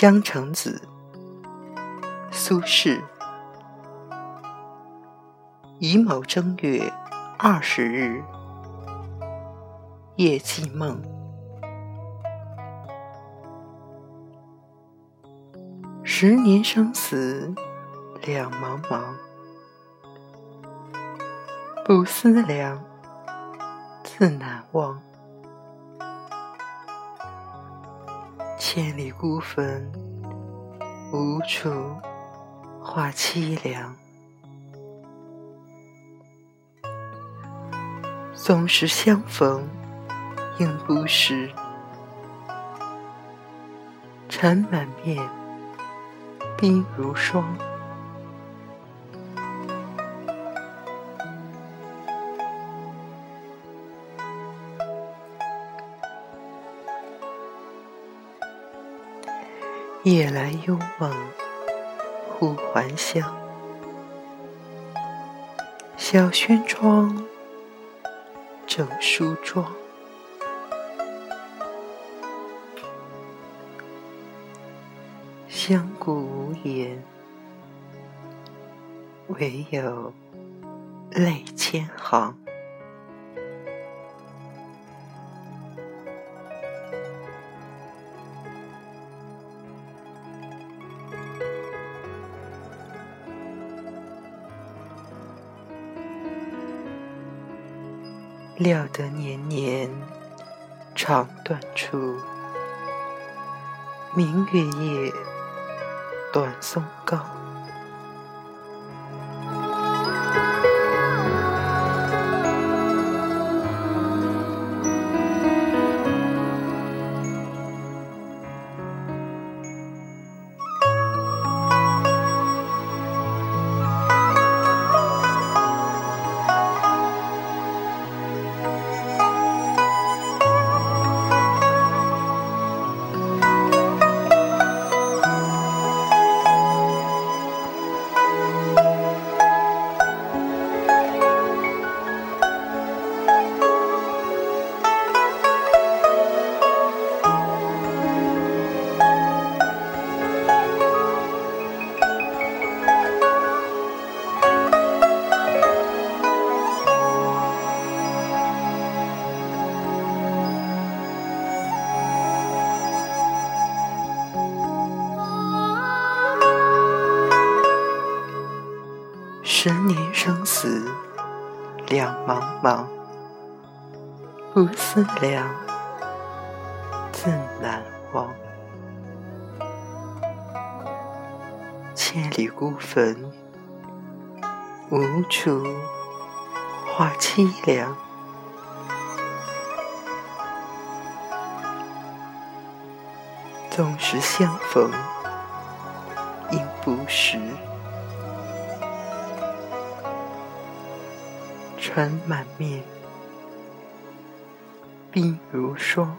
江城子，苏轼。乙卯正月二十日，夜记梦。十年生死两茫茫，不思量，自难忘。千里孤坟，无处话凄凉。纵使相逢应不识，尘满面，鬓如霜。夜来幽梦忽还乡，小轩窗，正梳妆。相顾无言，唯有泪千行。料得年年肠断处，明月夜，短松冈。十年生死两茫茫，不思量，自难忘。千里孤坟，无处话凄凉。纵使相逢应不识。尘满面，鬓如霜。